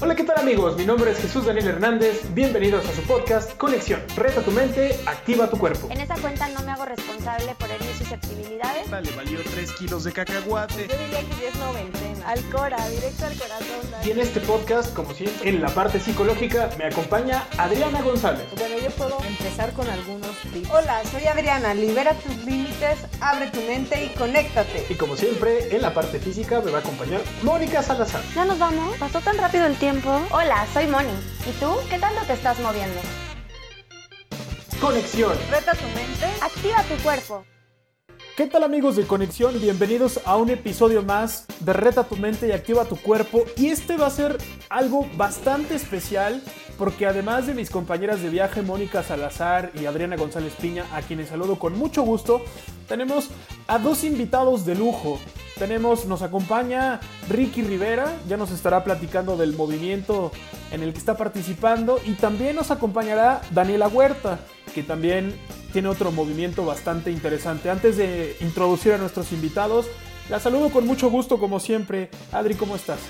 Hola, ¿qué tal amigos? Mi nombre es Jesús Daniel Hernández. Bienvenidos a su podcast Conexión. Reta tu mente, activa tu cuerpo. En esa cuenta no me hago responsable por herir susceptibilidades. Le valió 3 kilos de cacahuate. Yo diría que 10 noventena. Al cora, directo al corazón. Y en este podcast, como siempre, en la parte psicológica, me acompaña Adriana González. Bueno, yo puedo empezar con algunos tips. Hola, soy Adriana. Libera tus límites, abre tu mente y conéctate. Y como siempre, en la parte física me va a acompañar Mónica Salazar. ¿Ya nos vamos? Pasó tan rápido el tiempo. Hola, soy Moni. ¿Y tú? ¿Qué tanto te estás moviendo? Conexión. Reta tu mente. Activa tu cuerpo. ¿Qué tal amigos de Conexión? Bienvenidos a un episodio más de Reta tu mente y activa tu cuerpo. Y este va a ser algo bastante especial porque además de mis compañeras de viaje Mónica Salazar y Adriana González Piña, a quienes saludo con mucho gusto, tenemos a dos invitados de lujo. Tenemos, nos acompaña Ricky Rivera, ya nos estará platicando del movimiento en el que está participando y también nos acompañará Daniela Huerta, que también tiene otro movimiento bastante interesante. Antes de introducir a nuestros invitados, la saludo con mucho gusto como siempre. Adri, ¿cómo estás?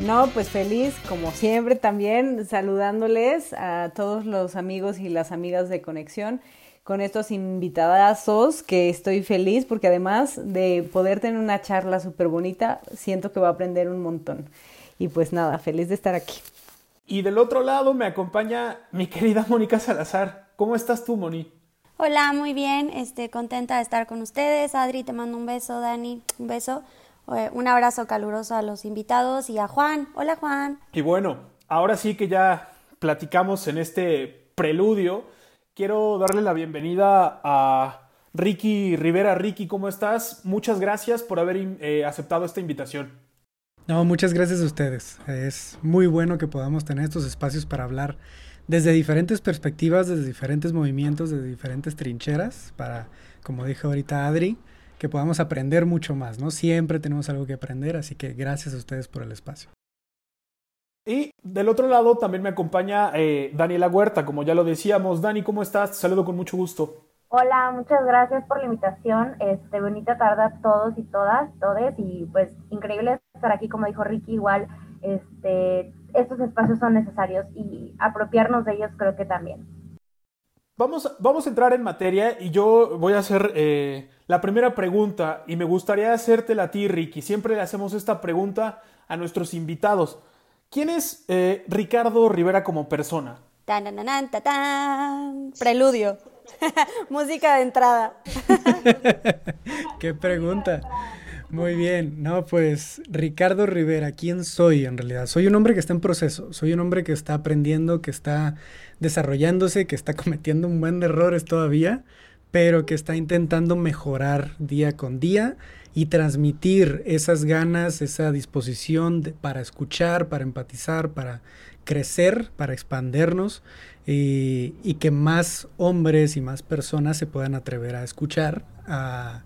No, pues feliz como siempre también saludándoles a todos los amigos y las amigas de Conexión con estos invitadazos que estoy feliz porque además de poder tener una charla súper bonita, siento que va a aprender un montón. Y pues nada, feliz de estar aquí. Y del otro lado me acompaña mi querida Mónica Salazar. ¿Cómo estás tú, Moni? Hola, muy bien. Este, contenta de estar con ustedes. Adri, te mando un beso. Dani, un beso. Eh, un abrazo caluroso a los invitados y a Juan. Hola, Juan. Y bueno, ahora sí que ya platicamos en este preludio. Quiero darle la bienvenida a Ricky Rivera. Ricky, ¿cómo estás? Muchas gracias por haber eh, aceptado esta invitación. No, muchas gracias a ustedes. Es muy bueno que podamos tener estos espacios para hablar desde diferentes perspectivas, desde diferentes movimientos, desde diferentes trincheras, para, como dijo ahorita Adri, que podamos aprender mucho más, ¿no? Siempre tenemos algo que aprender, así que gracias a ustedes por el espacio. Y del otro lado también me acompaña eh, Daniela Huerta, como ya lo decíamos. Dani, ¿cómo estás? Te saludo con mucho gusto. Hola, muchas gracias por la invitación. Este, bonita tarde a todos y todas, todes, y pues increíble estar aquí, como dijo Ricky, igual, este, estos espacios son necesarios y apropiarnos de ellos creo que también. Vamos, vamos a entrar en materia y yo voy a hacer eh, la primera pregunta y me gustaría hacértela a ti, Ricky. Siempre le hacemos esta pregunta a nuestros invitados. ¿Quién es eh, Ricardo Rivera como persona? Tan, tan, tan, tan, tan. Preludio. Música de entrada. Qué pregunta. Muy bien, no, pues Ricardo Rivera, ¿quién soy en realidad? Soy un hombre que está en proceso, soy un hombre que está aprendiendo, que está desarrollándose, que está cometiendo un buen de errores todavía, pero que está intentando mejorar día con día y transmitir esas ganas, esa disposición para escuchar, para empatizar, para crecer, para expandernos y, y, que más hombres y más personas se puedan atrever a escuchar, a,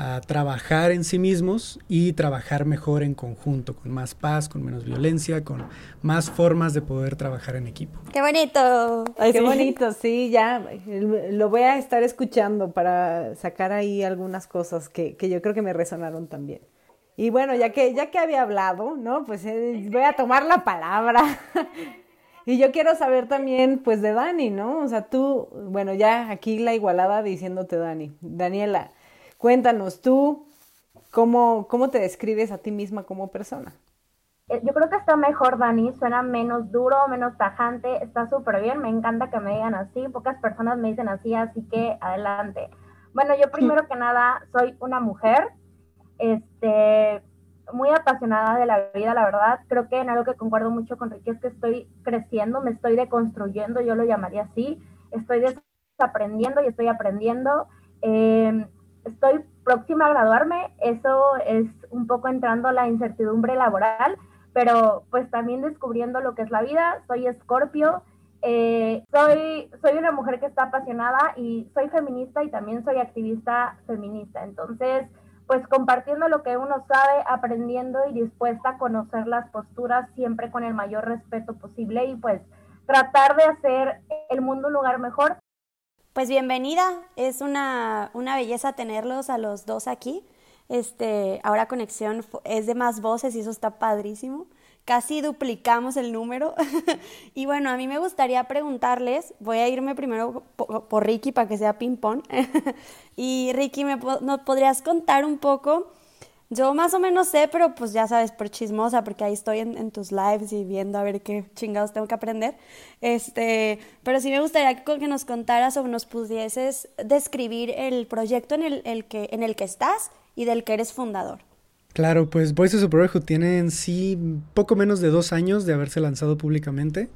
a trabajar en sí mismos y trabajar mejor en conjunto, con más paz, con menos violencia, con más formas de poder trabajar en equipo. ¡Qué bonito! Ay, Qué sí. bonito, sí, ya lo voy a estar escuchando para sacar ahí algunas cosas que, que yo creo que me resonaron también. Y bueno, ya que, ya que había hablado, ¿no? Pues eh, voy a tomar la palabra. Y yo quiero saber también, pues, de Dani, ¿no? O sea, tú, bueno, ya aquí la igualada diciéndote Dani. Daniela, Cuéntanos tú, ¿cómo, ¿cómo te describes a ti misma como persona? Yo creo que está mejor, Dani, suena menos duro, menos tajante, está súper bien, me encanta que me digan así, pocas personas me dicen así, así que adelante. Bueno, yo primero que nada soy una mujer, este, muy apasionada de la vida, la verdad, creo que en algo que concuerdo mucho con Ricky es que estoy creciendo, me estoy deconstruyendo, yo lo llamaría así, estoy desaprendiendo y estoy aprendiendo. Eh, estoy próxima a graduarme, eso es un poco entrando la incertidumbre laboral, pero pues también descubriendo lo que es la vida, soy escorpio, eh, soy, soy una mujer que está apasionada y soy feminista y también soy activista feminista, entonces pues compartiendo lo que uno sabe, aprendiendo y dispuesta a conocer las posturas siempre con el mayor respeto posible y pues tratar de hacer el mundo un lugar mejor pues bienvenida, es una, una, belleza tenerlos a los dos aquí. Este, ahora Conexión es de más voces y eso está padrísimo. casi duplicamos el número. y bueno, a mí me gustaría preguntarles, voy a irme primero por, Ricky para que sea ping-pong. y Ricky, ¿me, ¿me podrías contar un poco? Yo más o menos sé, pero pues ya sabes, por chismosa, porque ahí estoy en, tus lives y viendo a ver qué chingados tengo que aprender. Este, pero sí me gustaría que, nos contaras o nos pudieses describir el proyecto en el, el, que, en el que estás y del que eres fundador. Claro, pues Voices of Brotherhood tiene en sí poco menos de dos años de haberse lanzado públicamente.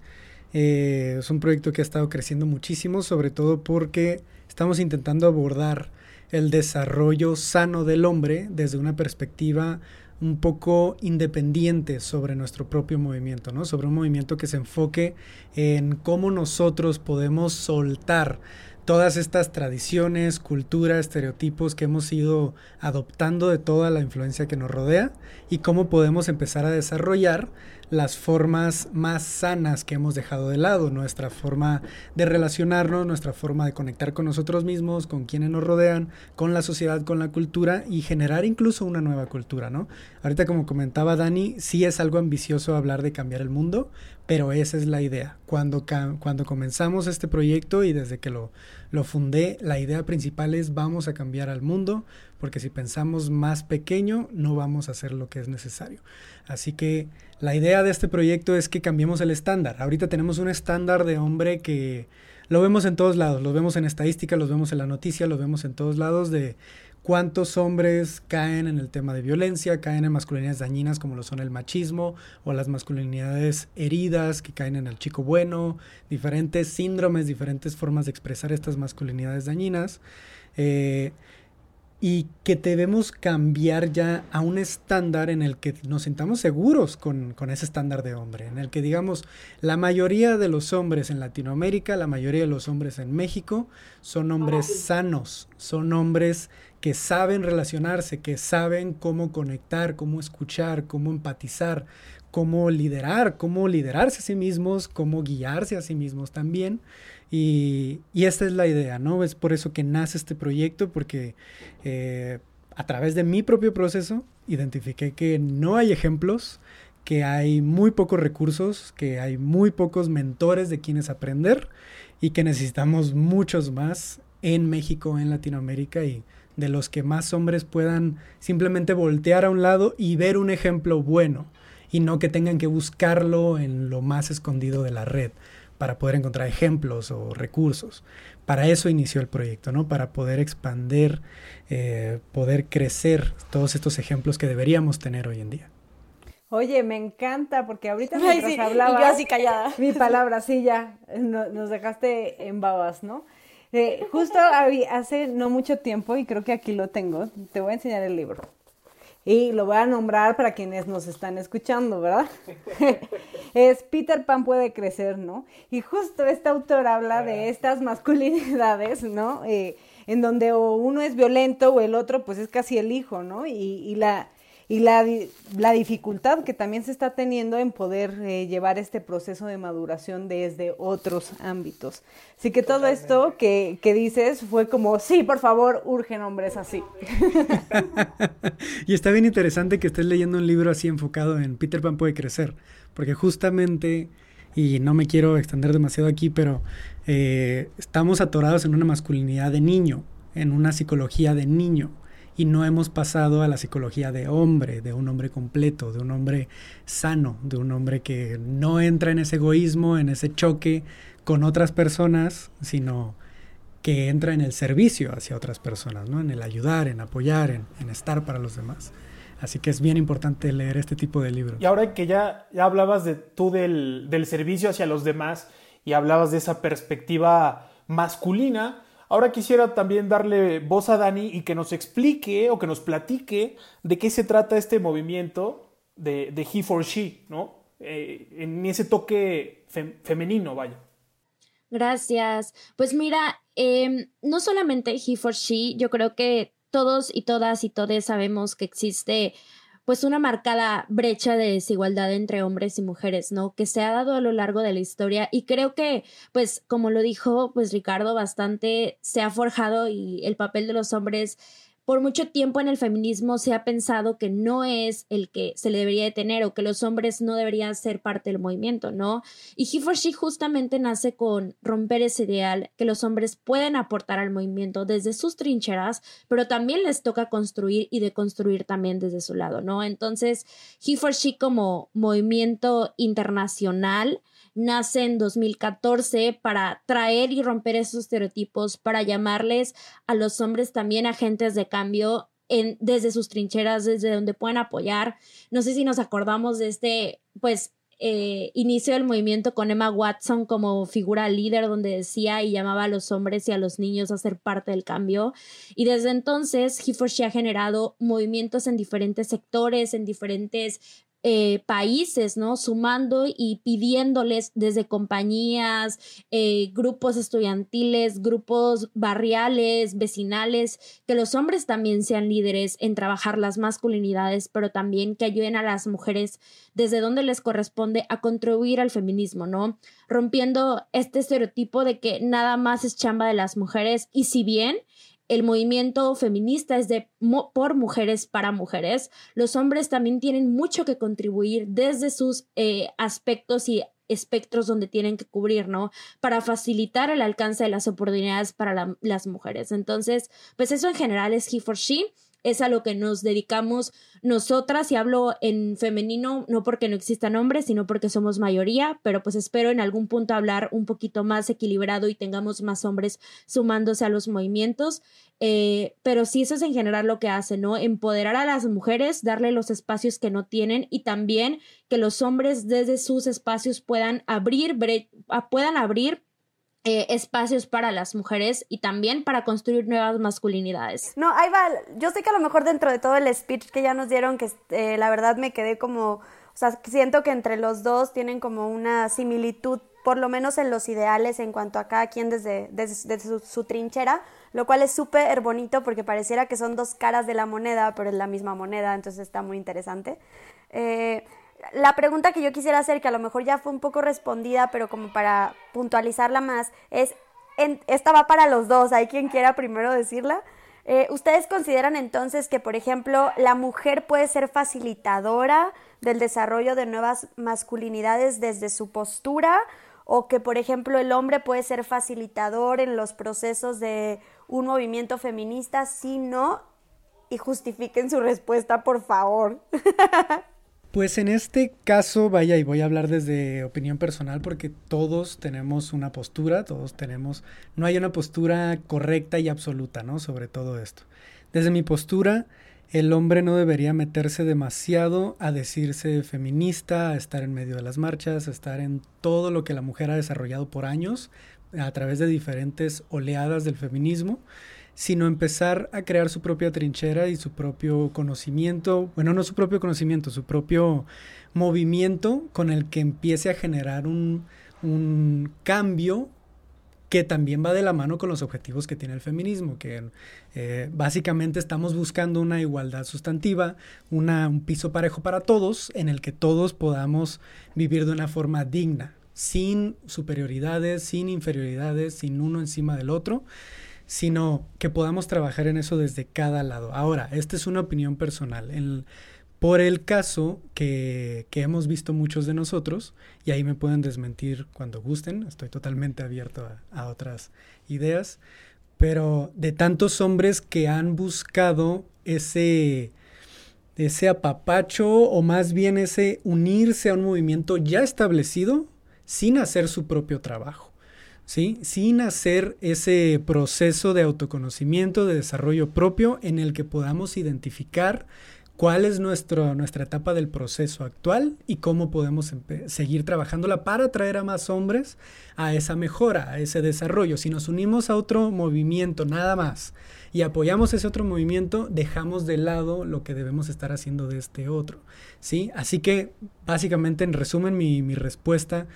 Eh, es un proyecto que ha estado creciendo muchísimo, sobre todo porque estamos intentando abordar el desarrollo sano del hombre desde una perspectiva un poco independiente sobre nuestro propio movimiento, ¿no? Sobre un movimiento que se enfoque en cómo nosotros podemos soltar todas estas tradiciones, culturas, estereotipos que hemos ido adoptando de toda la influencia que nos rodea y cómo podemos empezar a desarrollar las formas más sanas que hemos dejado de lado, nuestra forma de relacionarnos, nuestra forma de conectar con nosotros mismos, con quienes nos rodean, con la sociedad, con la cultura y generar incluso una nueva cultura, ¿no? Ahorita como comentaba Dani, sí es algo ambicioso hablar de cambiar el mundo, pero esa es la idea. Cuando, cuando comenzamos este proyecto y desde que lo, lo fundé, la idea principal es vamos a cambiar al mundo, porque si pensamos más pequeño no vamos a hacer lo que es necesario. Así que la idea de este proyecto es que cambiemos el estándar. Ahorita tenemos un estándar de hombre que lo vemos en todos lados, lo vemos en estadística, lo vemos en la noticia, lo vemos en todos lados de cuántos hombres caen en el tema de violencia, caen en masculinidades dañinas como lo son el machismo o las masculinidades heridas que caen en el chico bueno, diferentes síndromes, diferentes formas de expresar estas masculinidades dañinas. Eh, y que debemos cambiar ya a un estándar en el que nos sintamos seguros con, con, ese estándar de hombre, en el que digamos, la mayoría de los hombres en Latinoamérica, la mayoría de los hombres en México, son hombres sanos, son hombres que saben relacionarse, que saben cómo conectar, cómo escuchar, cómo empatizar, cómo liderar, cómo liderarse a sí mismos, cómo guiarse a sí mismos también. Y, esta es la idea, ¿no? Es por eso que nace este proyecto, porque eh, a través de mi propio proceso identifiqué que no hay ejemplos, que hay muy pocos recursos, que hay muy pocos mentores de quienes aprender y que necesitamos muchos más en México, en Latinoamérica y de los que más hombres puedan simplemente voltear a un lado y ver un ejemplo bueno y no que tengan que buscarlo en lo más escondido de la red para poder encontrar ejemplos o recursos. Para eso inició el proyecto, ¿no? Para poder expandir, eh, poder crecer todos estos ejemplos que deberíamos tener hoy en día. Oye, me encanta porque ahorita mientras hablaba, y yo así callada. Mi palabra, sí, ya, nos dejaste en babas, ¿no? Eh, justo hace no mucho tiempo, y creo que aquí lo tengo, te voy a enseñar el libro. Y lo voy a nombrar para quienes nos están escuchando, ¿verdad? es Peter Pan puede crecer, ¿no? Y justo este autor habla de estas masculinidades, ¿no? Eh, en donde o uno es violento o el otro pues es casi el hijo, ¿no? Y, y la, y la, la, dificultad que también se está teniendo en poder eh, llevar este proceso de maduración desde otros ámbitos. Así que todo esto que, que, dices fue como, sí, por favor, urgen hombres así. y está bien interesante que estés leyendo un libro así enfocado en Peter Pan puede crecer, porque justamente, y no me quiero extender demasiado aquí, pero eh, estamos atorados en una masculinidad de niño, en una psicología de niño y no hemos pasado a la psicología de hombre, de un hombre completo, de un hombre sano, de un hombre que no entra en ese egoísmo, en ese choque con otras personas, sino que entra en el servicio hacia otras personas, ¿no? en el ayudar, en apoyar, en, estar para los demás. Así que es bien importante leer este tipo de libros. Y ahora que ya, ya hablabas de tú del, del servicio hacia los demás y hablabas de esa perspectiva masculina, Ahora quisiera también darle voz a Dani y que nos explique o que nos platique de qué se trata este movimiento de, He for She, ¿no? Eh, en ese toque femenino, vaya. Gracias. Pues mira, em, no solamente He for She, yo creo que todos y todas y todes sabemos que existe pues una marcada brecha de desigualdad entre hombres y mujeres, ¿no? Que se ha dado a lo largo de la historia y creo que, pues, como lo dijo, pues Ricardo, bastante se ha forjado y el papel de los hombres por mucho tiempo en el feminismo se ha pensado que no es el que se le debería detener o que los hombres no deberían ser parte del movimiento, ¿no? Y He justamente nace con romper ese ideal que los hombres pueden aportar al movimiento desde sus trincheras, pero también les toca construir y deconstruir también desde su lado, ¿no? Entonces, He for She como movimiento internacional nace en 2014 para traer y romper esos estereotipos, para llamarles a los hombres también agentes de cambio en, desde sus trincheras, desde donde pueden apoyar. No sé si nos acordamos de este, pues, eh, inicio del movimiento con Emma Watson como figura líder, donde decía y llamaba a los hombres y a los niños a ser parte del cambio. Y desde entonces, He for She ha generado movimientos en diferentes sectores, en diferentes eh, países, ¿no? Sumando y pidiéndoles desde compañías, eh, grupos estudiantiles, grupos barriales, vecinales, que los hombres también sean líderes en trabajar las masculinidades, pero también que ayuden a las mujeres desde donde les corresponde a contribuir al feminismo, ¿no? Rompiendo este estereotipo de que nada más es chamba de las mujeres y si bien el movimiento feminista es de por mujeres para mujeres. Los hombres también tienen mucho que contribuir desde sus eh, aspectos y espectros donde tienen que cubrir, ¿no? Para facilitar el alcance de las oportunidades para las mujeres. Entonces, pues eso en general es He for She es a lo que nos dedicamos nosotras y hablo en femenino no porque no existan hombres, sino porque somos mayoría, pero pues espero en algún punto hablar un poquito más equilibrado y tengamos más hombres sumándose a los movimientos. Eh, pero sí, eso es en general lo que hace, ¿no? Empoderar a las mujeres, darle los espacios que no tienen y también que los hombres desde sus espacios puedan abrir, puedan abrir eh, espacios para las mujeres y también para construir nuevas masculinidades. No, ahí va. Yo sé que a lo mejor dentro de todo el speech que ya nos dieron, que eh, la verdad me quedé como, o sea, siento que entre los dos tienen como una similitud, por lo menos en los ideales en cuanto a cada quien desde, su, trinchera, lo cual es súper bonito porque pareciera que son dos caras de la moneda, pero es la misma moneda, entonces está muy interesante. Eh, la pregunta que yo quisiera hacer, que a lo mejor ya fue un poco respondida, pero como para puntualizarla más, es, esta va para los dos, hay quien quiera primero decirla. Eh, ¿Ustedes consideran entonces que, por ejemplo, la mujer puede ser facilitadora del desarrollo de nuevas masculinidades desde su postura? ¿O que, por ejemplo, el hombre puede ser facilitador en los procesos de un movimiento feminista? Si no, y justifiquen su respuesta, por favor. Pues en este caso, vaya, y voy a hablar desde opinión personal porque todos tenemos una postura, todos tenemos, no hay una postura correcta y absoluta, ¿no? Sobre todo esto. Desde mi postura, el hombre no debería meterse demasiado a decirse feminista, a estar en medio de las marchas, a estar en todo lo que la mujer ha desarrollado por años a través de diferentes oleadas del feminismo sino empezar a crear su propia trinchera y su propio conocimiento, bueno, no su propio conocimiento, su propio movimiento con el que empiece a generar un, cambio que también va de la mano con los objetivos que tiene el feminismo, que eh, básicamente estamos buscando una igualdad sustantiva, un piso parejo para todos, en el que todos podamos vivir de una forma digna, sin superioridades, sin inferioridades, sin uno encima del otro sino que podamos trabajar en eso desde cada lado. Ahora, esta es una opinión personal. por el caso que, hemos visto muchos de nosotros, y ahí me pueden desmentir cuando gusten, estoy totalmente abierto a, otras ideas, pero de tantos hombres que han buscado ese, ese apapacho o más bien ese unirse a un movimiento ya establecido sin hacer su propio trabajo. Sin hacer ese proceso de autoconocimiento, de desarrollo propio en el que podamos identificar cuál es nuestro, nuestra etapa del proceso actual y cómo podemos seguir trabajándola para atraer a más hombres a esa mejora, a ese desarrollo. Si nos unimos a otro movimiento nada más y apoyamos ese otro movimiento, dejamos de lado lo que debemos estar haciendo de este otro. ¿sí? Así que básicamente en resumen mi, mi respuesta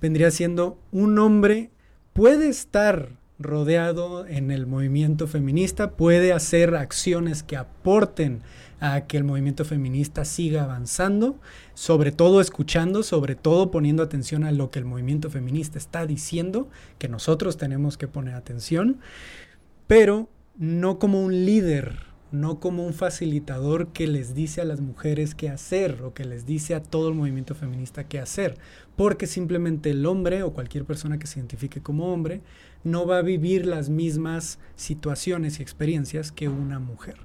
vendría siendo un hombre puede estar rodeado en el movimiento feminista, puede hacer acciones que aporten a que el movimiento feminista siga avanzando, sobre todo escuchando, sobre todo poniendo atención a lo que el movimiento feminista está diciendo, que nosotros tenemos que poner atención, pero no como un líder no como un facilitador que les dice a las mujeres qué hacer o que les dice a todo el movimiento feminista qué hacer, porque simplemente el hombre o cualquier persona que se identifique como hombre no va a vivir las mismas situaciones y experiencias que una mujer.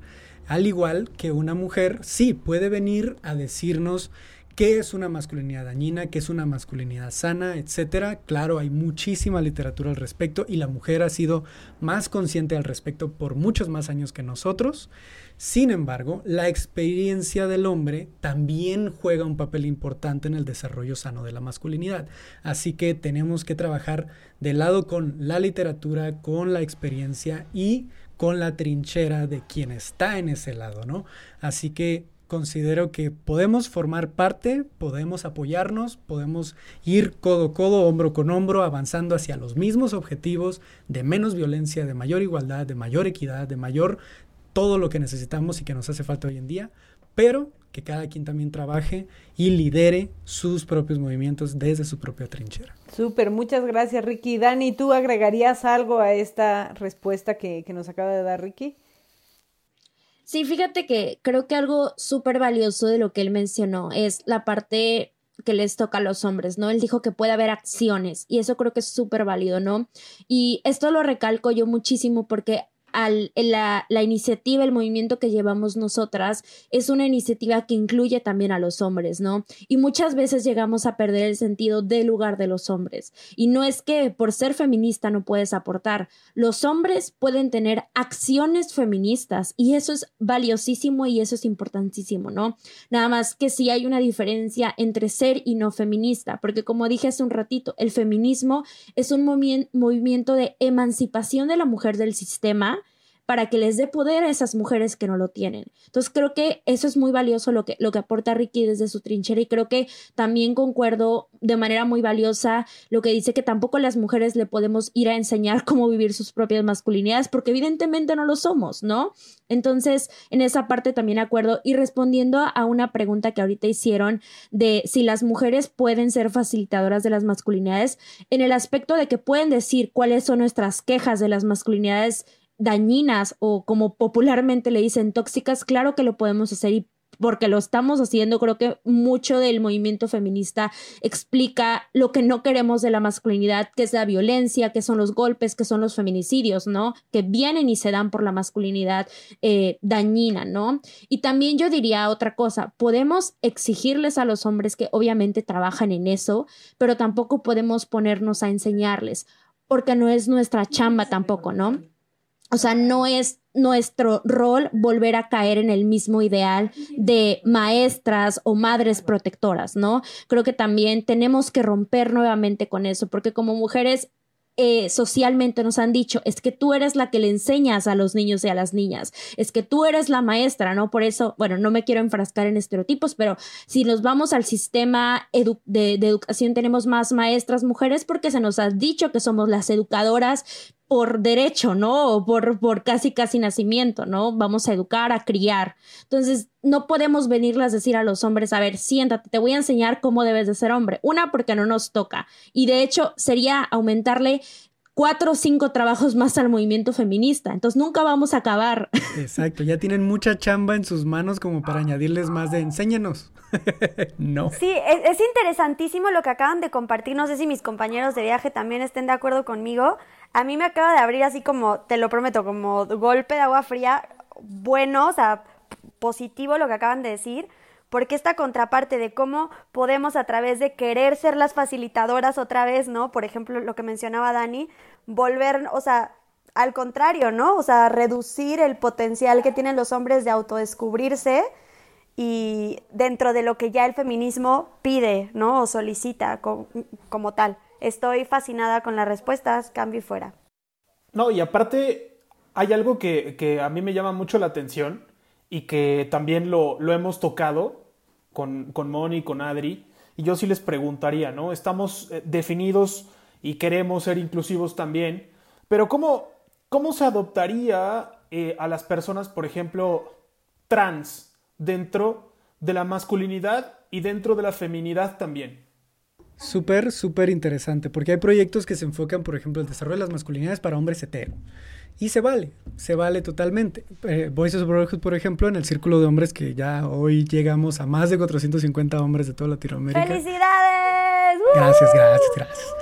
Al igual que una mujer sí puede venir a decirnos qué es una masculinidad dañina, qué es una masculinidad sana, etcétera. Claro, hay muchísima literatura al respecto y la mujer ha sido más consciente al respecto por muchos más años que nosotros. Sin embargo, la experiencia del hombre también juega un papel importante en el desarrollo sano de la masculinidad. Así que tenemos que trabajar de lado con la literatura, con la experiencia y con la trinchera de quien está en ese lado, ¿no? Así que considero que podemos formar parte, podemos apoyarnos, podemos ir codo a codo, hombro con hombro, avanzando hacia los mismos objetivos de menos violencia, de mayor igualdad, de mayor equidad, de mayor todo lo que necesitamos y que nos hace falta hoy en día, pero que cada quien también trabaje y lidere sus propios movimientos desde su propia trinchera. Súper, muchas gracias Ricky. Dani, ¿tú agregarías algo a esta respuesta que, que nos acaba de dar Ricky? Sí, fíjate que creo que algo súper valioso de lo que él mencionó es la parte que les toca a los hombres, ¿no? Él dijo que puede haber acciones y eso creo que es súper válido, ¿no? Y esto lo recalco yo muchísimo porque la, iniciativa, el movimiento que llevamos nosotras es una iniciativa que incluye también a los hombres, ¿no? Y muchas veces llegamos a perder el sentido del lugar de los hombres. Y no es que por ser feminista no puedes aportar. Los hombres pueden tener acciones feministas y eso es valiosísimo y eso es importantísimo, ¿no? Nada más que si hay una diferencia entre ser y no feminista, porque como dije hace un ratito, el feminismo es un movimiento de emancipación de la mujer del sistema para que les dé poder a esas mujeres que no lo tienen. Entonces creo que eso es muy valioso lo que, lo que aporta Ricky desde su trinchera y creo que también concuerdo de manera muy valiosa lo que dice que tampoco las mujeres le podemos ir a enseñar cómo vivir sus propias masculinidades porque evidentemente no lo somos, ¿no? Entonces en esa parte también acuerdo y respondiendo a una pregunta que ahorita hicieron de si las mujeres pueden ser facilitadoras de las masculinidades en el aspecto de que pueden decir cuáles son nuestras quejas de las masculinidades dañinas o como popularmente le dicen tóxicas, claro que lo podemos hacer y porque lo estamos haciendo, creo que mucho del movimiento feminista explica lo que no queremos de la masculinidad, que es la violencia, que son los golpes, que son los feminicidios, ¿no? Que vienen y se dan por la masculinidad eh, dañina, ¿no? Y también yo diría otra cosa, podemos exigirles a los hombres que obviamente trabajan en eso, pero tampoco podemos ponernos a enseñarles, porque no es nuestra chamba tampoco, ¿no? O sea, no es nuestro rol volver a caer en el mismo ideal de maestras o madres protectoras, ¿no? Creo que también tenemos que romper nuevamente con eso, porque como mujeres eh, socialmente nos han dicho es que tú eres la que le enseñas a los niños y a las niñas, es que tú eres la maestra, ¿no? Por eso, bueno, no me quiero enfrascar en estereotipos, pero si nos vamos al sistema de, de educación, tenemos más maestras mujeres porque se nos ha dicho que somos las educadoras por derecho, ¿no? O por, por casi, casi nacimiento, ¿no? Vamos a educar, a criar. Entonces, no podemos venirles a decir a los hombres, a ver, siéntate, te voy a enseñar cómo debes de ser hombre. Una, porque no nos toca. Y de hecho, sería aumentarle cuatro o cinco trabajos más al movimiento feminista. Entonces nunca vamos a acabar. Exacto, ya tienen mucha chamba en sus manos como para añadirles más de enséñanos. no. Sí, es, es, interesantísimo lo que acaban de compartir. No sé si mis compañeros de viaje también estén de acuerdo conmigo a mí me acaba de abrir así como, te lo prometo, como golpe de agua fría, bueno, o sea, positivo lo que acaban de decir, porque esta contraparte de cómo podemos a través de querer ser las facilitadoras otra vez, ¿no? Por ejemplo, lo que mencionaba Dani, volver, o sea, al contrario, ¿no? O sea, reducir el potencial que tienen los hombres de autodescubrirse y dentro de lo que ya el feminismo pide, ¿no? O solicita como, como tal. Estoy fascinada con las respuestas, cambio y fuera. No, y aparte hay algo que, a mí me llama mucho la atención y que también lo, hemos tocado con, con Moni, con Adri, y yo sí les preguntaría, ¿no? Estamos eh, definidos y queremos ser inclusivos también, pero ¿cómo, cómo se adoptaría eh, a las personas, por ejemplo, trans dentro de la masculinidad y dentro de la feminidad también? Súper, súper interesante, porque hay proyectos que se enfocan, por ejemplo, el desarrollo de las masculinidades para hombres hetero. Y se vale, se vale totalmente. Eh, Voices of Brotherhood, por ejemplo, en el círculo de hombres que ya hoy llegamos a más de 450 hombres de toda Latinoamérica. ¡Felicidades! Gracias, gracias, gracias.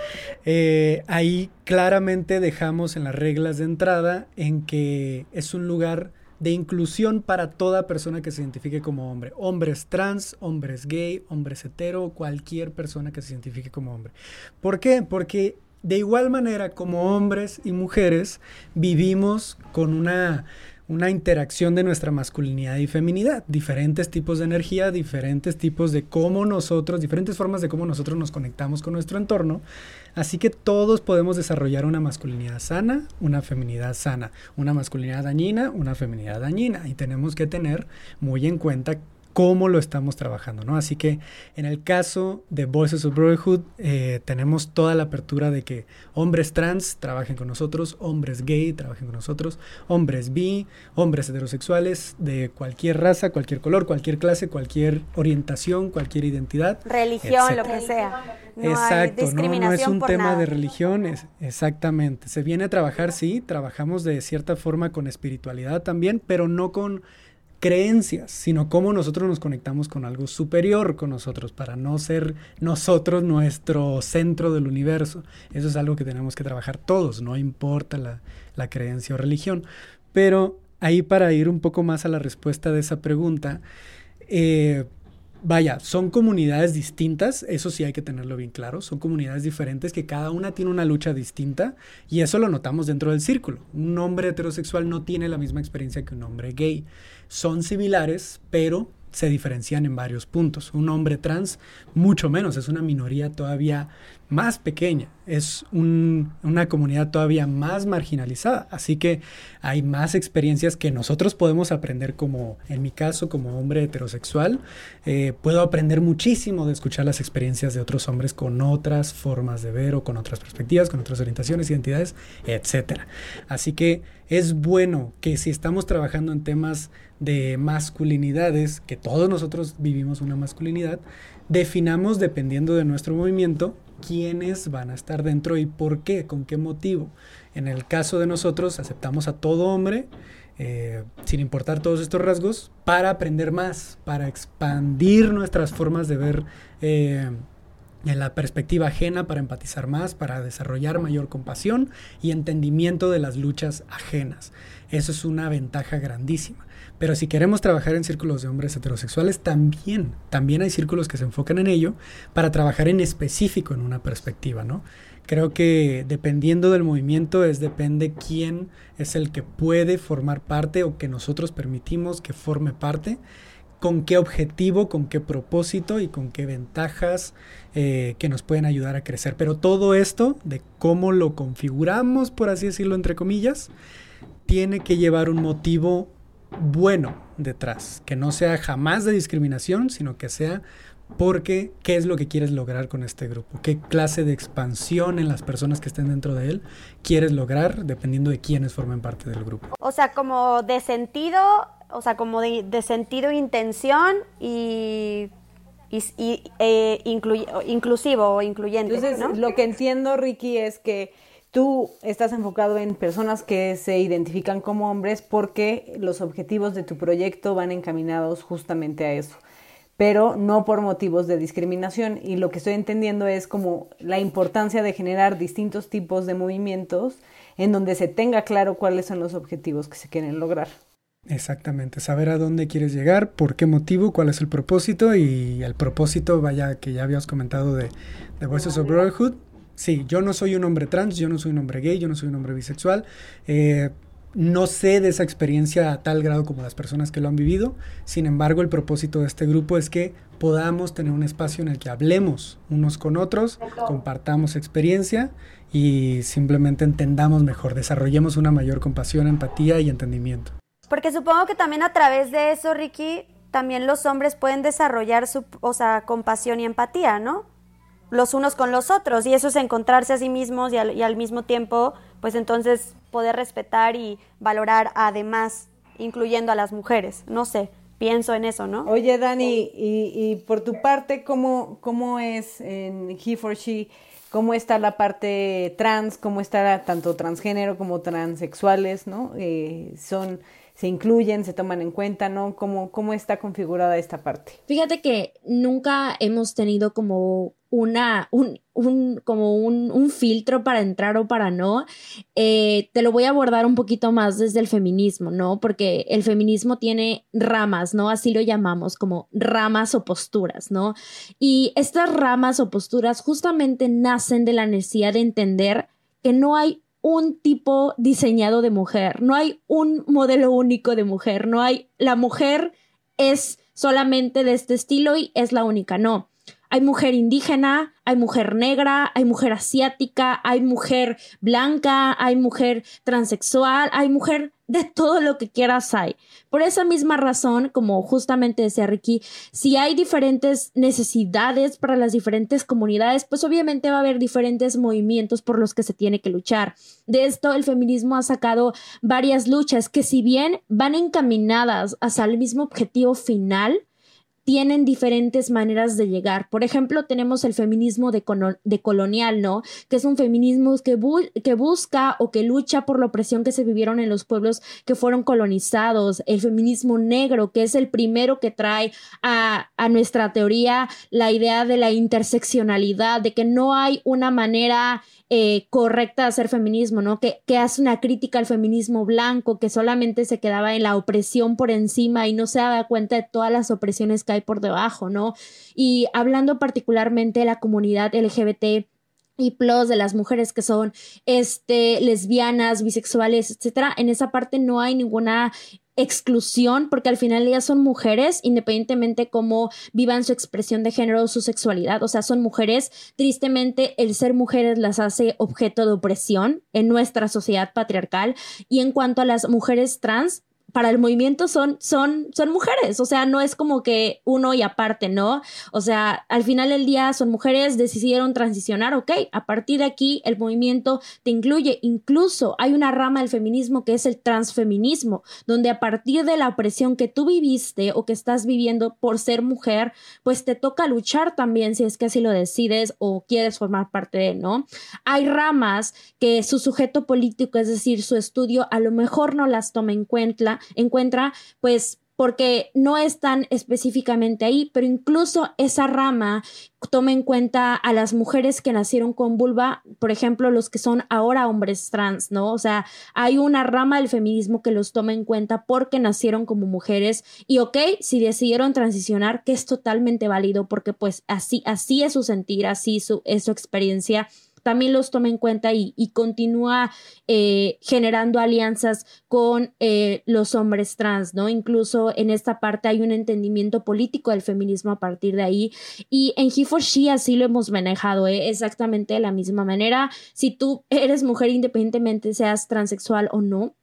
Eh, ahí claramente dejamos en las reglas de entrada en que es un lugar de inclusión para toda persona que se identifique como hombre. Hombres trans, hombres gay, hombres hetero, cualquier persona que se identifique como hombre. ¿Por qué? Porque de igual manera como hombres y mujeres vivimos con una una interacción de nuestra masculinidad y feminidad, diferentes tipos de energía, diferentes tipos de cómo nosotros, diferentes formas de cómo nosotros nos conectamos con nuestro entorno. Así que todos podemos desarrollar una masculinidad sana, una feminidad sana, una masculinidad dañina, una feminidad dañina. Y tenemos que tener muy en cuenta cómo lo estamos trabajando, ¿no? Así que en el caso de Voices of Brotherhood eh, tenemos toda la apertura de que hombres trans trabajen con nosotros, hombres gay trabajen con nosotros, hombres bi, hombres heterosexuales de cualquier raza, cualquier color, cualquier clase, cualquier orientación, cualquier identidad. Religión, lo que sea. Exacto, no, no, es un tema de religiones, exactamente. Se viene a trabajar, sí, trabajamos de cierta forma con espiritualidad también, pero no con creencias, sino cómo nosotros nos conectamos con algo superior con nosotros, para no ser nosotros nuestro centro del universo. Eso es algo que tenemos que trabajar todos, no importa la, creencia o religión. Pero ahí para ir un poco más a la respuesta de esa pregunta, eh, vaya, son comunidades distintas, eso sí hay que tenerlo bien claro, son comunidades diferentes que cada una tiene una lucha distinta y eso lo notamos dentro del círculo. Un hombre heterosexual no tiene la misma experiencia que un hombre gay son similares, pero se diferencian en varios puntos. Un hombre trans, mucho menos, es una minoría todavía más pequeña, es una comunidad todavía más marginalizada, así que hay más experiencias que nosotros podemos aprender como, en mi caso, como hombre heterosexual, eh, puedo aprender muchísimo de escuchar las experiencias de otros hombres con otras formas de ver o con otras perspectivas, con otras orientaciones, identidades, etc. Así que es bueno que si estamos trabajando en temas de masculinidades, que todos nosotros vivimos una masculinidad, definamos dependiendo de nuestro movimiento quiénes van a estar dentro y por qué, con qué motivo. En el caso de nosotros aceptamos a todo hombre, eh, sin importar todos estos rasgos, para aprender más, para expandir nuestras formas de ver eh, en la perspectiva ajena para empatizar más, para desarrollar mayor compasión y entendimiento de las luchas ajenas. Eso es una ventaja grandísima. Pero si queremos trabajar en círculos de hombres heterosexuales, también, también hay círculos que se enfocan en ello para trabajar en específico en una perspectiva, ¿no? Creo que dependiendo del movimiento es depende quién es el que puede formar parte o que nosotros permitimos que forme parte con qué objetivo, con qué propósito y con qué ventajas eh, que nos pueden ayudar a crecer. Pero todo esto, de cómo lo configuramos, por así decirlo, entre comillas, tiene que llevar un motivo bueno detrás, que no sea jamás de discriminación, sino que sea porque qué es lo que quieres lograr con este grupo, qué clase de expansión en las personas que estén dentro de él quieres lograr dependiendo de quiénes formen parte del grupo. O sea, como de sentido o sea, como de, de sentido, intención y, y, eh, inclusivo o incluyente. Entonces, lo que entiendo, Ricky, es que tú estás enfocado en personas que se identifican como hombres porque los objetivos de tu proyecto van encaminados justamente a eso pero no por motivos de discriminación. Y lo que estoy entendiendo es como la importancia de generar distintos tipos de movimientos en donde se tenga claro cuáles son los objetivos que se quieren lograr. Exactamente, saber a dónde quieres llegar, por qué motivo, cuál es el propósito y el propósito, vaya, que ya habías comentado de, de Voices of Brotherhood. Sí, yo no soy un hombre trans, yo no soy un hombre gay, yo no soy un hombre bisexual. Eh, no sé de esa experiencia a tal grado como las personas que lo han vivido. Sin embargo, el propósito de este grupo es que podamos tener un espacio en el que hablemos unos con otros, compartamos experiencia y simplemente entendamos mejor, desarrollemos una mayor compasión, empatía y entendimiento. Porque supongo que también a través de eso, Ricky, también los hombres pueden desarrollar su, o sea, compasión y empatía, ¿no? Los unos con los otros. Y eso es encontrarse a sí mismos y al, y al mismo tiempo, pues entonces poder respetar y valorar además, incluyendo a las mujeres. No sé. pienso en eso, ¿no? Oye, Dani, y, y por tu parte, ¿cómo, cómo es en He for She? ¿Cómo está la parte trans? ¿Cómo está tanto transgénero como transexuales, no? Eh, son se incluyen, se toman en cuenta, ¿no? ¿Cómo, cómo está configurada esta parte? Fíjate que nunca hemos tenido como una, un, un como un, un, filtro para entrar o para no. Eh, te lo voy a abordar un poquito más desde el feminismo, ¿no? Porque el feminismo tiene ramas, ¿no? Así lo llamamos, como ramas o posturas, ¿no? Y estas ramas o posturas justamente nacen de la necesidad de entender que no hay un tipo diseñado de mujer, no hay un modelo único de mujer, no hay, la mujer es solamente de este estilo y es la única, no. Hay mujer indígena, hay mujer negra, hay mujer asiática, hay mujer blanca, hay mujer transexual, hay mujer de todo lo que quieras hay. Por esa misma razón, como justamente decía Ricky, si hay diferentes necesidades para las diferentes comunidades, pues obviamente va a haber diferentes movimientos por los que se tiene que luchar. De esto el feminismo ha sacado varias luchas que si bien van encaminadas hacia el mismo objetivo final, tienen diferentes maneras de llegar. Por ejemplo, tenemos el feminismo de, colonial, ¿no? Que es un feminismo que, busca o que lucha por la opresión que se vivieron en los pueblos que fueron colonizados. El feminismo negro, que es el primero que trae a, a nuestra teoría la idea de la interseccionalidad, de que no hay una manera eh, correcta de hacer feminismo, ¿no? Que, que hace una crítica al feminismo blanco, que solamente se quedaba en la opresión por encima y no se daba cuenta de todas las opresiones que hay por debajo, ¿no? Y hablando particularmente de la comunidad LGBT y plus de las mujeres que son este lesbianas, bisexuales, etcétera, en esa parte no hay ninguna exclusión, porque al final ellas son mujeres, independientemente cómo vivan su expresión de género o su sexualidad, o sea, son mujeres. Tristemente, el ser mujeres las hace objeto de opresión en nuestra sociedad patriarcal. Y en cuanto a las mujeres trans, para el movimiento son, son, son mujeres, o sea, no es como que uno y aparte, ¿no? O sea, al final del día son mujeres, decidieron transicionar, ok, a partir de aquí el movimiento te incluye, incluso hay una rama del feminismo que es el transfeminismo, donde a partir de la opresión que tú viviste o que estás viviendo por ser mujer, pues te toca luchar también si es que así lo decides o quieres formar parte de, ¿no? Hay ramas que su sujeto político, es decir, su estudio, a lo mejor no las toma en cuenta, encuentra, pues porque no están específicamente ahí, pero incluso esa rama toma en cuenta a las mujeres que nacieron con vulva, por ejemplo, los que son ahora hombres trans, ¿no? O sea, hay una rama del feminismo que los toma en cuenta porque nacieron como mujeres y ok, si decidieron transicionar, que es totalmente válido porque pues así, así es su sentir, así su, es su experiencia también los toma en cuenta y, continúa eh, generando alianzas con eh, los hombres trans, ¿no? Incluso en esta parte hay un entendimiento político del feminismo a partir de ahí. Y en He for She así lo hemos manejado, ¿eh? exactamente de la misma manera. Si tú eres mujer independientemente seas transexual o no,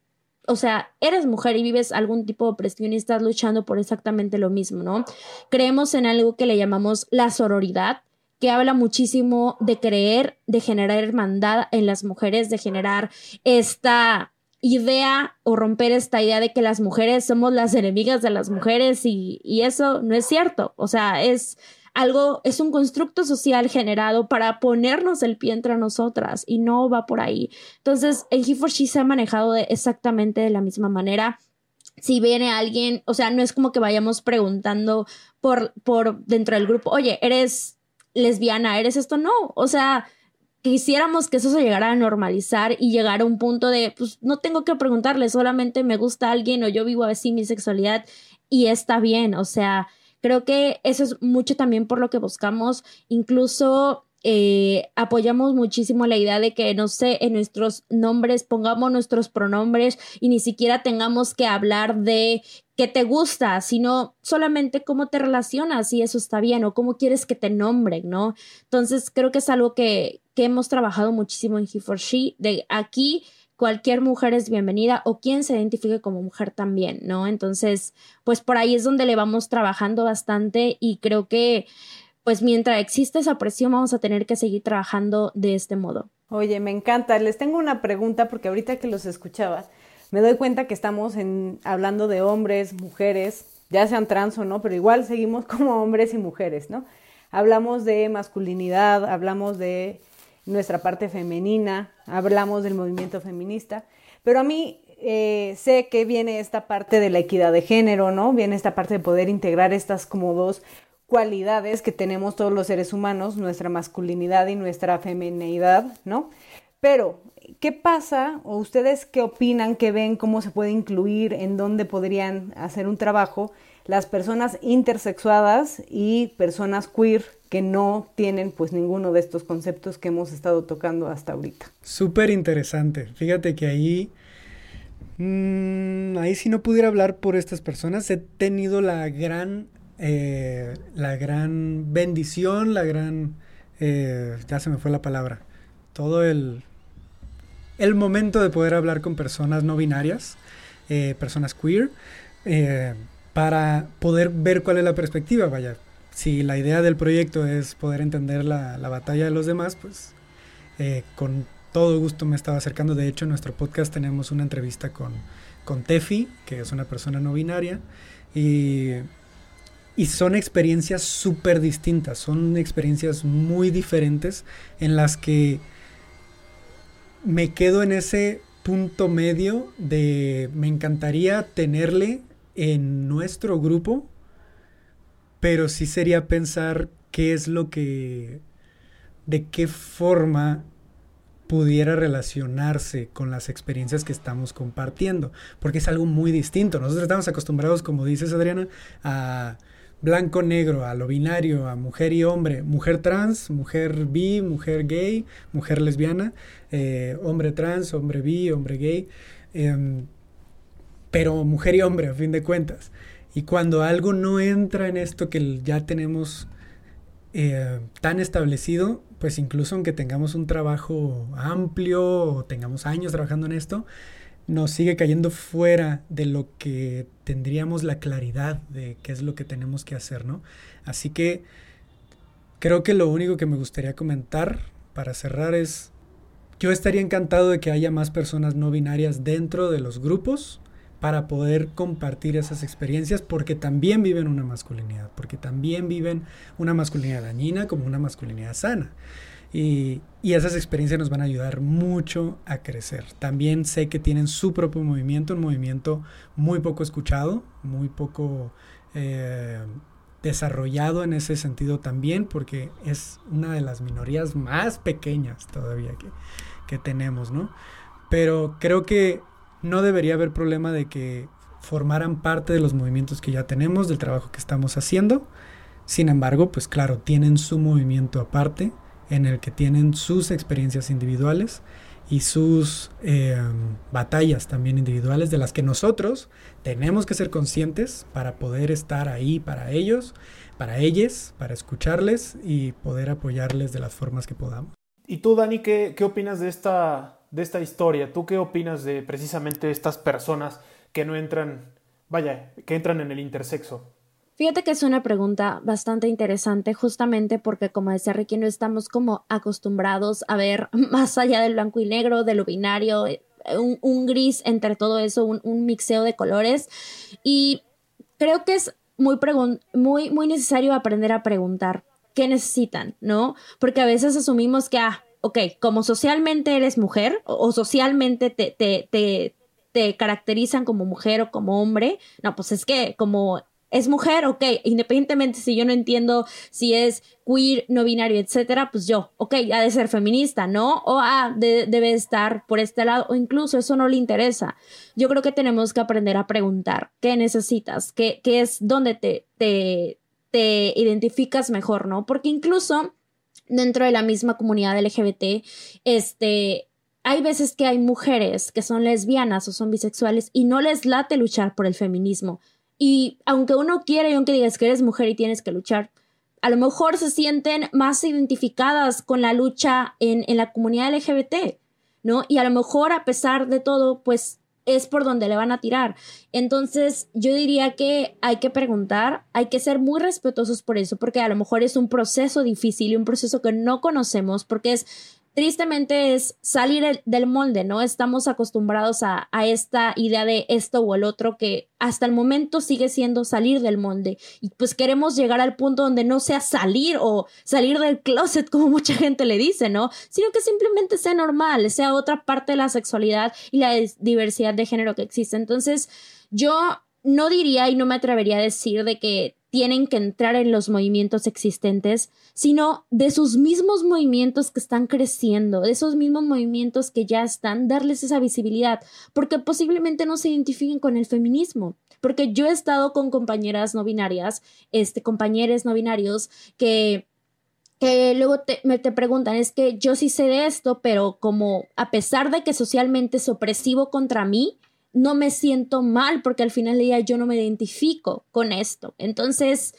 o sea, eres mujer y vives algún tipo de opresión y estás luchando por exactamente lo mismo, ¿no? Creemos en algo que le llamamos la sororidad, que habla muchísimo de creer, de generar hermandad en las mujeres, de generar esta idea o romper esta idea de que las mujeres somos las enemigas de las mujeres y, y eso no es cierto. O sea, es algo, es un constructo social generado para ponernos el pie entre nosotras y no va por ahí. Entonces, el He for She se ha manejado de exactamente de la misma manera si viene alguien, o sea, no es como que vayamos preguntando por, por dentro del grupo, oye, eres lesbiana, eres esto, no, o sea, quisiéramos que eso se llegara a normalizar y llegar a un punto de, pues no tengo que preguntarle, solamente me gusta alguien o yo vivo así mi sexualidad y está bien, o sea, creo que eso es mucho también por lo que buscamos, incluso eh, apoyamos muchísimo la idea de que, no sé, en nuestros nombres pongamos nuestros pronombres y ni siquiera tengamos que hablar de que te gusta, sino solamente cómo te relacionas y eso está bien o cómo quieres que te nombren, ¿no? Entonces creo que es algo que, que hemos trabajado muchísimo en He for She, de aquí cualquier mujer es bienvenida o quien se identifique como mujer también, ¿no? Entonces, pues por ahí es donde le vamos trabajando bastante y creo que pues mientras existe esa presión vamos a tener que seguir trabajando de este modo. Oye, me encanta. Les tengo una pregunta porque ahorita que los escuchaba, me doy cuenta que estamos hablando de hombres, mujeres, ya sean trans o no, pero igual seguimos como hombres y mujeres, ¿no? Hablamos de masculinidad, hablamos de nuestra parte femenina, hablamos del movimiento feminista, pero a mí eh, sé que viene esta parte de la equidad de género, ¿no? Viene esta parte de poder integrar estas como dos cualidades que tenemos todos los seres humanos, nuestra masculinidad y nuestra feminidad, ¿no? Pero, ¿qué pasa o ustedes qué opinan, qué ven, cómo se puede incluir, en dónde podrían hacer un trabajo las personas intersexuadas y personas queer que no tienen pues ninguno de estos conceptos que hemos estado tocando hasta ahorita? Súper interesante. Fíjate que ahí Mm, ahí si no pudiera hablar por estas personas. He tenido la gran, eh, la gran bendición, la gran, eh, ya se me fue la palabra, todo el, el momento de poder hablar con personas no binarias, eh, personas queer, para poder ver cuál es la perspectiva. Vaya, si la idea del proyecto es poder entender la, la batalla de los demás, pues con todo gusto me estaba acercando. De hecho, en nuestro podcast tenemos una entrevista con, con Tefi, que es una persona no binaria, y, y son experiencias súper distintas, son experiencias muy diferentes en las que me quedo en ese punto medio de me encantaría tenerle en nuestro grupo, pero sí sería pensar qué es lo que, de qué forma pudiera relacionarse con las experiencias que estamos compartiendo, porque es algo muy distinto. Nosotros estamos acostumbrados, como dices Adriana, a blanco negro, a lo binario, a mujer y hombre, mujer trans, mujer bi, mujer gay, mujer lesbiana, eh, hombre trans, hombre bi, hombre gay, em, pero mujer y hombre a fin de cuentas. Y cuando algo no entra en esto que ya tenemos eh, tan establecido, pues incluso aunque tengamos un trabajo amplio o tengamos años trabajando en esto, nos sigue cayendo fuera de lo que tendríamos la claridad de qué es lo que tenemos que hacer, ¿no? Así que creo que lo único que me gustaría comentar para cerrar es, yo estaría encantado de que haya más personas no binarias dentro de los grupos para poder compartir esas experiencias porque también viven una masculinidad, porque también viven una masculinidad dañina como una masculinidad sana. Y, esas experiencias nos van a ayudar mucho a crecer. También sé que tienen su propio movimiento, un movimiento muy poco escuchado, muy poco eh, desarrollado en ese sentido también, porque es una de las minorías más pequeñas todavía que, que tenemos, ¿no? Pero creo que no debería haber problema de que formaran parte de los movimientos que ya tenemos, del trabajo que estamos haciendo. Sin embargo, pues claro, tienen su movimiento aparte, en el que tienen sus experiencias individuales y sus em, batallas también individuales de las que nosotros tenemos que ser conscientes para poder estar ahí para ellos, para ellas, para escucharles y poder apoyarles de las formas que podamos. ¿Y tú, Dani, qué, qué opinas de esta de esta historia. ¿Tú qué opinas de precisamente estas personas que no entran, vaya, que entran en el intersexo? Fíjate que es una pregunta bastante interesante, justamente porque, como decía Ricky, no estamos como acostumbrados a ver más allá del blanco y negro, de lo binario, eh, un, gris entre todo eso, un, mixeo de colores. Y creo que es muy, muy, muy necesario aprender a preguntar qué necesitan, ¿no? Porque a veces asumimos que, ah, ok, como socialmente eres mujer o, socialmente te, te, te, te, caracterizan como mujer o como hombre, no, pues es que como es mujer, ok, independientemente si yo no entiendo si es queer, no binario, etcétera, pues yo, ok, ha de ser feminista, ¿no? O ah, debe estar por este lado, o incluso eso no le interesa. Yo creo que tenemos que aprender a preguntar qué necesitas, qué, qué es donde te, te, te identificas mejor, ¿no? Porque incluso dentro de la misma comunidad LGBT, este, hay veces que hay mujeres que son lesbianas o son bisexuales y no les late luchar por el feminismo. Y aunque uno quiere y aunque digas que eres mujer y tienes que luchar, a lo mejor se sienten más identificadas con la lucha en, en la comunidad LGBT, ¿no? Y a lo mejor a pesar de todo, pues es por donde le van a tirar. Entonces, yo diría que hay que preguntar, hay que ser muy respetuosos por eso, porque a lo mejor es un proceso difícil y un proceso que no conocemos, porque es tristemente es salir del molde, ¿no? Estamos acostumbrados a, a, esta idea de esto o el otro que hasta el momento sigue siendo salir del molde y pues queremos llegar al punto donde no sea salir o salir del closet como mucha gente le dice, ¿no? Sino que simplemente sea normal, sea otra parte de la sexualidad y la diversidad de género que existe. Entonces, yo no diría y no me atrevería a decir de que tienen que entrar en los movimientos existentes, sino de sus mismos movimientos que están creciendo, de esos mismos movimientos que ya están, darles esa visibilidad, porque posiblemente no se identifiquen con el feminismo. Porque yo he estado con compañeras no binarias, este, compañeros no binarios, que que luego te, me te preguntan, es que yo sí sé de esto, pero como a pesar de que socialmente es opresivo contra mí, no me siento mal porque al final del día yo no me identifico con esto. Entonces,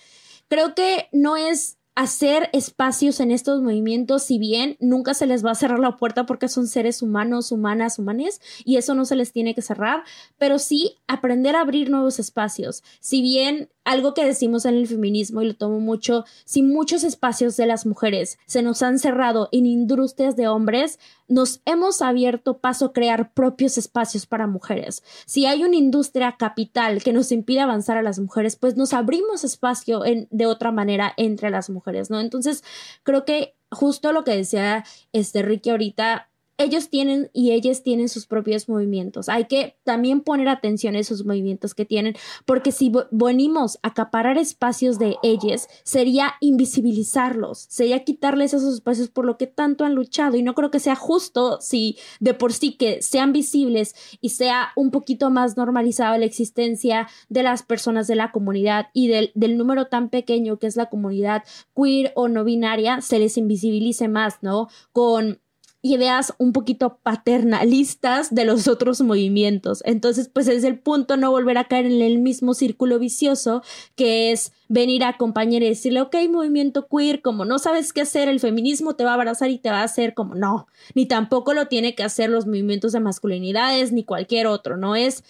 creo que no es hacer espacios en estos movimientos, si bien nunca se les va a cerrar la puerta porque son seres humanos, humanas, humanes, y eso no se les tiene que cerrar, pero sí aprender a abrir nuevos espacios. Si bien algo que decimos en el feminismo y lo tomo mucho, si muchos espacios de las mujeres se nos han cerrado en industrias de hombres, nos hemos abierto paso a crear propios espacios para mujeres. Si hay una industria capital que nos impide avanzar a las mujeres, pues nos abrimos espacio de otra manera entre las mujeres, ¿no? Entonces, creo que justo lo que decía este Ricky ahorita, ellos tienen y ellas tienen sus propios movimientos. Hay que también poner atención a esos movimientos que tienen, porque si venimos a acaparar espacios de ellas, sería invisibilizarlos, sería quitarles esos espacios por lo que tanto han luchado. Y no creo que sea justo si de por sí que sean visibles y sea un poquito más normalizada la existencia de las personas de la comunidad y del, del número tan pequeño que es la comunidad queer o no binaria, se les invisibilice más, ¿no? Con ideas un poquito paternalistas de los otros movimientos. Entonces, pues es el punto no volver a caer en el mismo círculo vicioso que es venir a acompañar y decirle, ok, movimiento queer, como no sabes qué hacer, el feminismo te va a abrazar y te va a hacer como no, ni tampoco lo tiene que hacer los movimientos de masculinidades ni cualquier otro, no es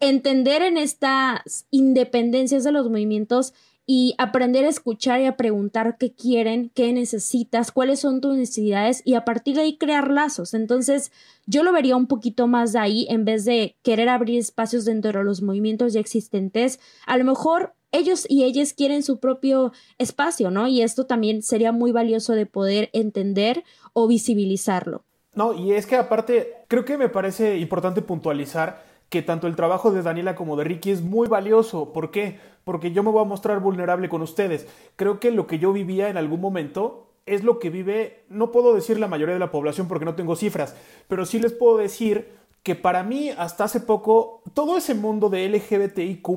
entender en estas independencias de los movimientos y aprender a escuchar y a preguntar qué quieren, qué necesitas, cuáles son tus necesidades y a partir de ahí crear lazos. Entonces, yo lo vería un poquito más de ahí en vez de querer abrir espacios dentro de los movimientos ya existentes. A lo mejor ellos y ellas quieren su propio espacio, ¿no? Y esto también sería muy valioso de poder entender o visibilizarlo. No, y es que aparte, creo que me parece importante puntualizar que tanto el trabajo de Daniela como de Ricky es muy valioso. ¿Por qué? Porque yo me voy a mostrar vulnerable con ustedes. Creo que lo que yo vivía en algún momento es lo que vive, no puedo decir la mayoría de la población porque no tengo cifras, pero sí les puedo decir que para mí hasta hace poco todo ese mundo de LGBTIQ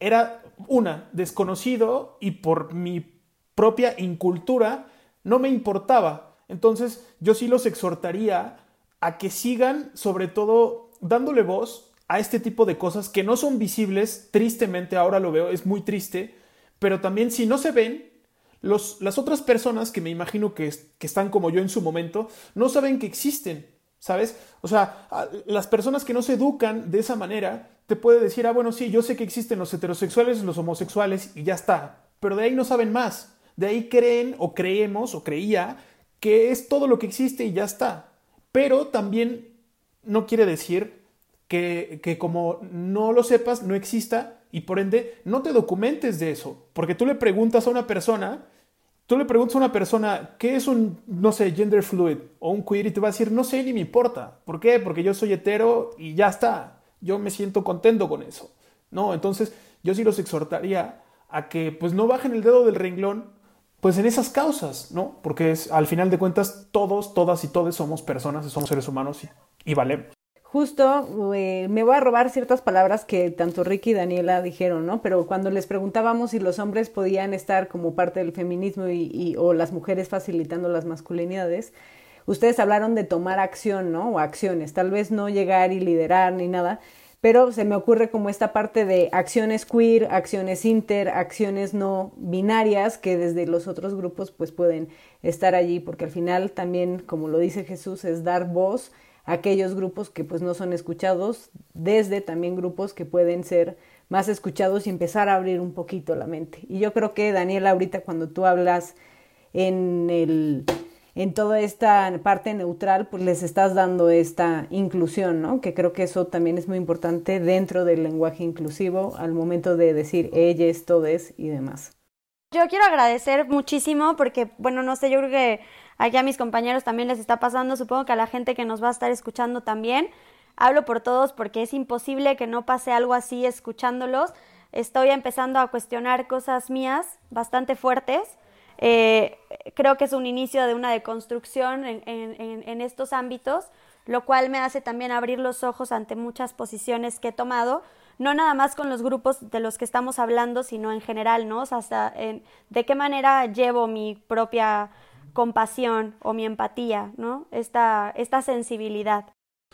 era una, desconocido y por mi propia incultura no me importaba. Entonces yo sí los exhortaría a que sigan sobre todo dándole voz a este tipo de cosas que no son visibles, tristemente ahora lo veo, es muy triste, pero también si no se ven, los, las otras personas que me imagino que, que están como yo en su momento, no saben que existen, ¿sabes? O sea, las personas que no se educan de esa manera, te puede decir, ah, bueno, sí, yo sé que existen los heterosexuales, los homosexuales y ya está, pero de ahí no saben más, de ahí creen o creemos o creía que es todo lo que existe y ya está, pero también no quiere decir que, como no lo sepas, no exista y por ende no te documentes de eso. Porque tú le preguntas a una persona, tú le preguntas a una persona, ¿qué es un, no sé, gender fluid o un queer? Y te va a decir, no sé, ni me importa. ¿Por qué? Porque yo soy hetero y ya está. Yo me siento contento con eso. No, entonces yo sí los exhortaría a que pues no bajen el dedo del renglón pues en esas causas, ¿no? Porque es, al final de cuentas todos, todas y todos somos personas, somos seres humanos y y valemos. Justo eh, me voy a robar ciertas palabras que tanto Ricky y Daniela dijeron, ¿no? Pero cuando les preguntábamos si los hombres podían estar como parte del feminismo y, o las mujeres facilitando las masculinidades, ustedes hablaron de tomar acción, ¿no? O acciones, tal vez no llegar y liderar ni nada, pero se me ocurre como esta parte de acciones queer, acciones inter, acciones no binarias que desde los otros grupos pues pueden estar allí, porque al final también, como lo dice Jesús, es dar voz aquellos grupos que pues no son escuchados, desde también grupos que pueden ser más escuchados y empezar a abrir un poquito la mente. Y yo creo que Daniela ahorita cuando tú hablas en el en toda esta parte neutral, pues les estás dando esta inclusión, ¿no? Que creo que eso también es muy importante dentro del lenguaje inclusivo al momento de decir ellas, todes y demás. Yo quiero agradecer muchísimo porque, bueno, no sé, yo creo que aquí a mis compañeros también les está pasando, supongo que a la gente que nos va a estar escuchando también. Hablo por todos porque es imposible que no pase algo así escuchándolos. Estoy empezando a cuestionar cosas mías bastante fuertes. Eh, creo que es un inicio de una deconstrucción en, estos ámbitos, lo cual me hace también abrir los ojos ante muchas posiciones que he tomado, no nada más con los grupos de los que estamos hablando, sino en general, ¿no? O sea, hasta en, de qué manera llevo mi propia compasión o mi empatía, ¿no? Esta, esta sensibilidad.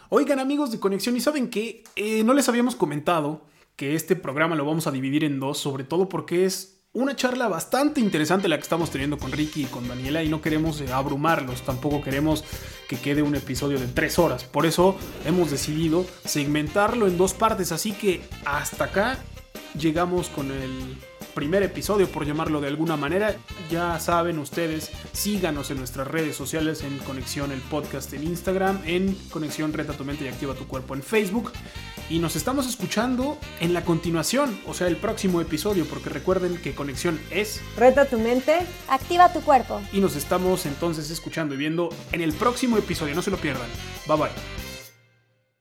Oigan amigos de Conexión, ¿y saben qué? Eh, no les habíamos comentado que este programa lo vamos a dividir en dos, sobre todo porque es una charla bastante interesante la que estamos teniendo con Ricky y con Daniela y no queremos eh, abrumarlos, tampoco queremos que quede un episodio de tres horas. Por eso hemos decidido segmentarlo en dos partes, así que hasta acá llegamos con el primer episodio, por llamarlo de alguna manera. Ya saben ustedes, síganos en nuestras redes sociales en Conexión el Podcast en Instagram, en Conexión Reta tu mente y activa tu cuerpo en Facebook. Y nos estamos escuchando en la continuación, o sea, el próximo episodio, porque recuerden que Conexión es... Reta tu mente. Activa tu cuerpo. Y nos estamos entonces escuchando y viendo en el próximo episodio, no se lo pierdan. Bye bye.